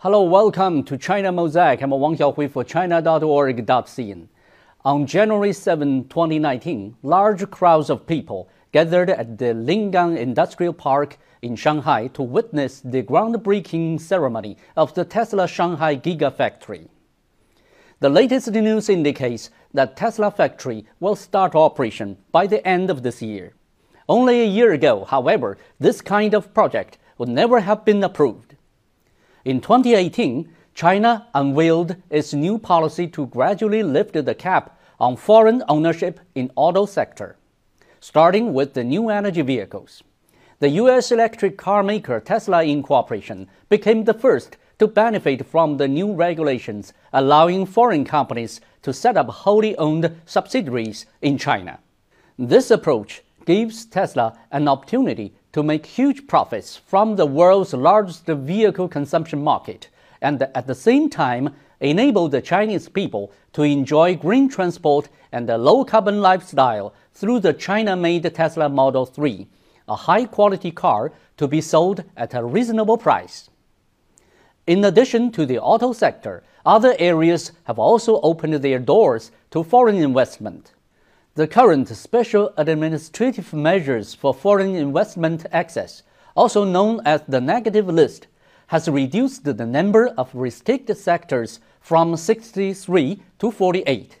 Hello, welcome to China Mosaic. I'm Wang Xiaohui for China.org.cn. On January 7, 2019, large crowds of people gathered at the Lingang Industrial Park in Shanghai to witness the groundbreaking ceremony of the Tesla Shanghai Gigafactory. The latest news indicates that Tesla factory will start operation by the end of this year. Only a year ago, however, this kind of project would never have been approved. In 2018, China unveiled its new policy to gradually lift the cap on foreign ownership in auto sector, starting with the new energy vehicles. The US electric car maker Tesla Inc. became the first to benefit from the new regulations allowing foreign companies to set up wholly owned subsidiaries in China. This approach gives Tesla an opportunity to make huge profits from the world's largest vehicle consumption market and at the same time enable the Chinese people to enjoy green transport and a low carbon lifestyle through the China made Tesla Model 3, a high quality car to be sold at a reasonable price. In addition to the auto sector, other areas have also opened their doors to foreign investment. The current Special Administrative Measures for Foreign Investment Access, also known as the Negative List, has reduced the number of restricted sectors from 63 to 48.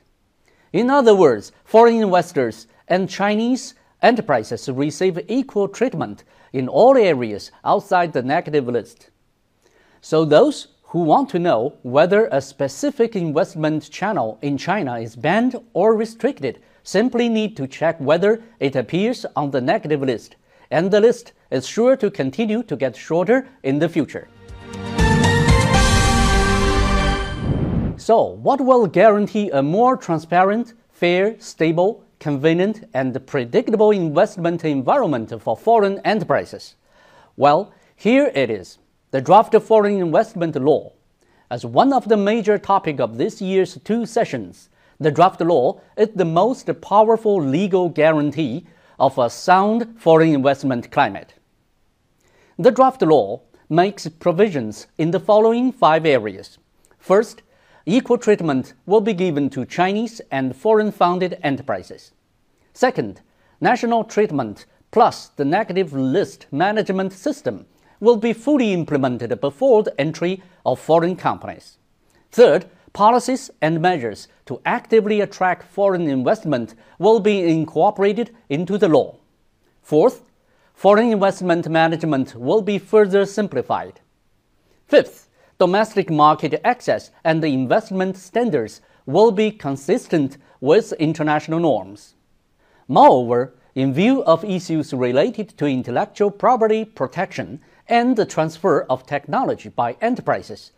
In other words, foreign investors and Chinese enterprises receive equal treatment in all areas outside the negative list. So those who want to know whether a specific investment channel in China is banned or restricted simply need to check whether it appears on the negative list, and the list is sure to continue to get shorter in the future. So, what will guarantee a more transparent, fair, stable, convenient, and predictable investment environment for foreign enterprises? Well, here it is the draft foreign investment law. As one of the major topics of this year's two sessions, the draft law is the most powerful legal guarantee of a sound foreign investment climate. The draft law makes provisions in the following five areas. First, equal treatment will be given to Chinese and foreign founded enterprises. Second, national treatment plus the negative list management system will be fully implemented before the entry of foreign companies. Third, policies and measures to actively attract foreign investment will be incorporated into the law. Fourth, foreign investment management will be further simplified. Fifth, domestic market access and investment standards will be consistent with international norms. Moreover, in view of issues related to intellectual property protection and the transfer of technology by enterprises,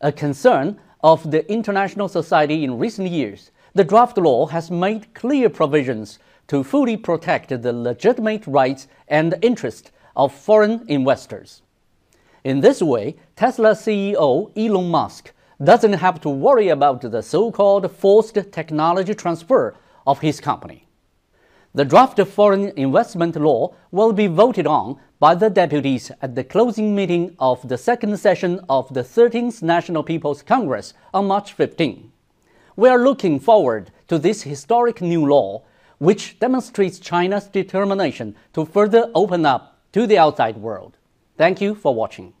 a concern of the international society in recent years, the draft law has made clear provisions to fully protect the legitimate rights and interests of foreign investors. In this way, Tesla CEO Elon Musk doesn't have to worry about the so called forced technology transfer of his company. The draft foreign investment law will be voted on by the deputies at the closing meeting of the second session of the 13th National People's Congress on March 15. We are looking forward to this historic new law, which demonstrates China's determination to further open up to the outside world. Thank you for watching.